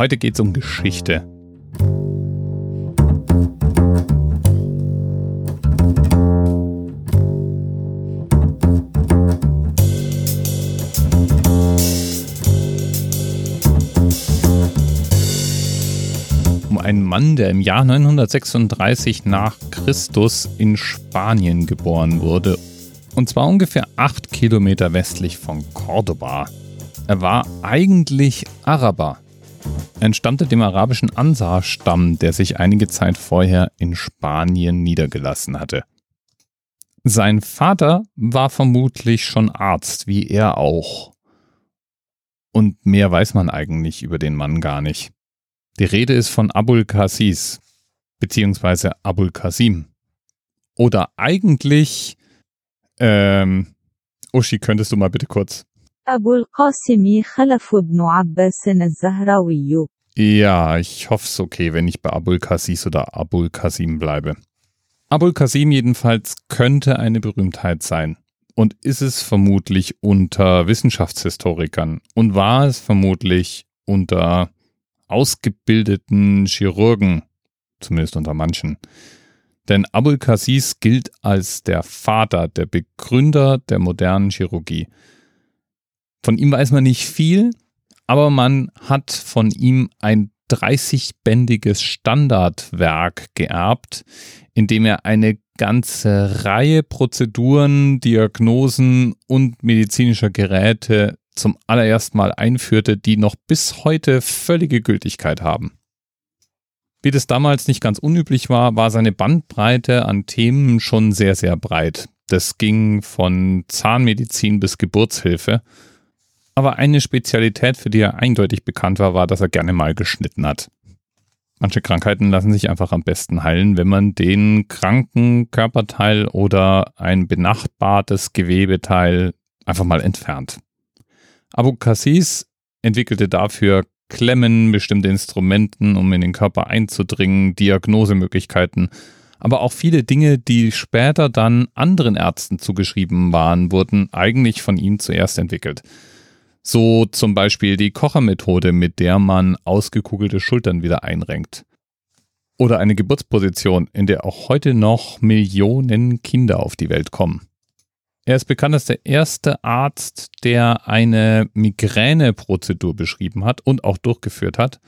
Heute geht es um Geschichte. Um einen Mann, der im Jahr 936 nach Christus in Spanien geboren wurde. Und zwar ungefähr acht Kilometer westlich von Cordoba. Er war eigentlich Araber. Entstammte dem arabischen Ansar-Stamm, der sich einige Zeit vorher in Spanien niedergelassen hatte. Sein Vater war vermutlich schon Arzt, wie er auch. Und mehr weiß man eigentlich über den Mann gar nicht. Die Rede ist von Abul Qasis, beziehungsweise Abul Qasim. Oder eigentlich, ähm, Uschi, könntest du mal bitte kurz أبو القاسم خلف بن عباس الزهراوي Ja, ich hoffe es okay, wenn ich bei Abul Qasis oder Abul Qasim bleibe. Abul Qasim jedenfalls könnte eine Berühmtheit sein. Und ist es vermutlich unter Wissenschaftshistorikern und war es vermutlich unter ausgebildeten Chirurgen, zumindest unter manchen. Denn Abul Qasis gilt als der Vater, der Begründer der modernen Chirurgie. Von ihm weiß man nicht viel, aber man hat von ihm ein 30-bändiges Standardwerk geerbt, in dem er eine ganze Reihe Prozeduren, Diagnosen und medizinischer Geräte zum allerersten Mal einführte, die noch bis heute völlige Gültigkeit haben. Wie das damals nicht ganz unüblich war, war seine Bandbreite an Themen schon sehr, sehr breit. Das ging von Zahnmedizin bis Geburtshilfe aber eine Spezialität, für die er eindeutig bekannt war, war, dass er gerne mal geschnitten hat. Manche Krankheiten lassen sich einfach am besten heilen, wenn man den kranken Körperteil oder ein benachbartes Gewebeteil einfach mal entfernt. Abu Cassis entwickelte dafür Klemmen, bestimmte Instrumenten, um in den Körper einzudringen, Diagnosemöglichkeiten, aber auch viele Dinge, die später dann anderen Ärzten zugeschrieben waren, wurden eigentlich von ihm zuerst entwickelt. So zum Beispiel die Kochermethode, mit der man ausgekugelte Schultern wieder einrenkt. Oder eine Geburtsposition, in der auch heute noch Millionen Kinder auf die Welt kommen. Er ist bekannt als der erste Arzt, der eine Migräneprozedur beschrieben hat und auch durchgeführt hat.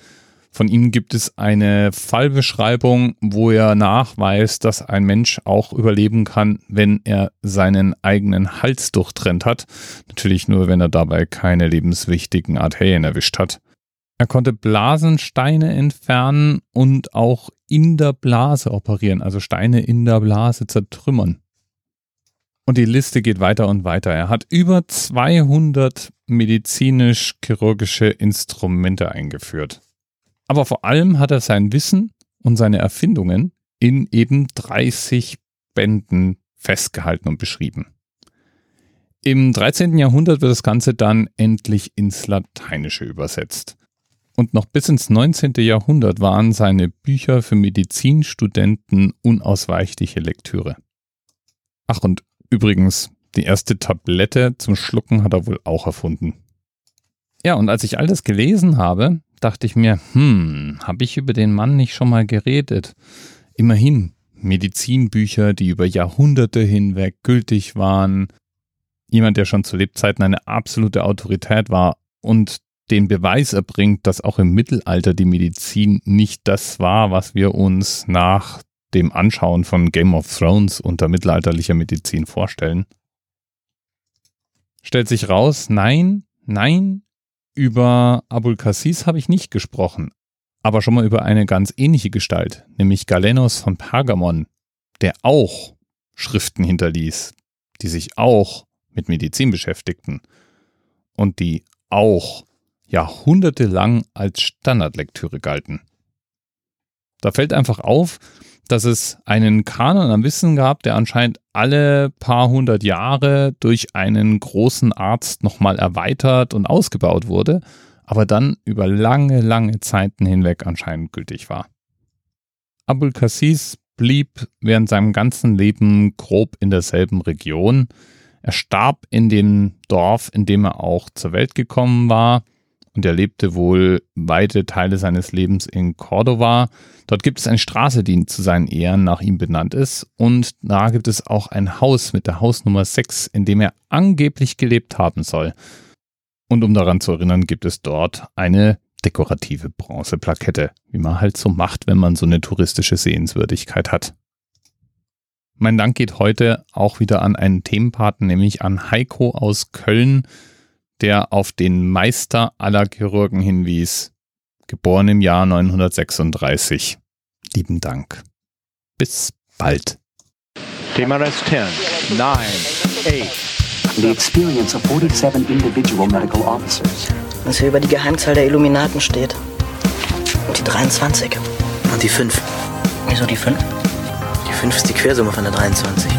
Von ihm gibt es eine Fallbeschreibung, wo er nachweist, dass ein Mensch auch überleben kann, wenn er seinen eigenen Hals durchtrennt hat. Natürlich nur, wenn er dabei keine lebenswichtigen Arterien erwischt hat. Er konnte Blasensteine entfernen und auch in der Blase operieren, also Steine in der Blase zertrümmern. Und die Liste geht weiter und weiter. Er hat über 200 medizinisch-chirurgische Instrumente eingeführt. Aber vor allem hat er sein Wissen und seine Erfindungen in eben 30 Bänden festgehalten und beschrieben. Im 13. Jahrhundert wird das Ganze dann endlich ins Lateinische übersetzt. Und noch bis ins 19. Jahrhundert waren seine Bücher für Medizinstudenten unausweichliche Lektüre. Ach, und übrigens, die erste Tablette zum Schlucken hat er wohl auch erfunden. Ja, und als ich all das gelesen habe, dachte ich mir, hm, habe ich über den Mann nicht schon mal geredet? Immerhin, Medizinbücher, die über Jahrhunderte hinweg gültig waren, jemand, der schon zu Lebzeiten eine absolute Autorität war und den Beweis erbringt, dass auch im Mittelalter die Medizin nicht das war, was wir uns nach dem Anschauen von Game of Thrones unter mittelalterlicher Medizin vorstellen. Stellt sich raus, nein, nein, über Abul Cassis habe ich nicht gesprochen, aber schon mal über eine ganz ähnliche Gestalt, nämlich Galenos von Pergamon, der auch Schriften hinterließ, die sich auch mit Medizin beschäftigten und die auch jahrhundertelang als Standardlektüre galten. Da fällt einfach auf, dass es einen Kanon am Wissen gab, der anscheinend alle paar hundert Jahre durch einen großen Arzt nochmal erweitert und ausgebaut wurde, aber dann über lange, lange Zeiten hinweg anscheinend gültig war. Abul Cassis blieb während seinem ganzen Leben grob in derselben Region. Er starb in dem Dorf, in dem er auch zur Welt gekommen war und er lebte wohl weite Teile seines Lebens in Cordova. Dort gibt es eine Straße, die zu seinen Ehren nach ihm benannt ist und da gibt es auch ein Haus mit der Hausnummer 6, in dem er angeblich gelebt haben soll. Und um daran zu erinnern, gibt es dort eine dekorative Bronzeplakette, wie man halt so macht, wenn man so eine touristische Sehenswürdigkeit hat. Mein Dank geht heute auch wieder an einen Themenpaten, nämlich an Heiko aus Köln, der auf den Meister aller Chirurgen hinwies, geboren im Jahr 936. Lieben Dank. Bis bald. TMRS 10, 9, 8. The experience of 47 individual medical officers. Was hier über die Geheimzahl der Illuminaten steht. Und die 23. Und die 5. Wieso die 5? Die 5 ist die Quersumme von der 23.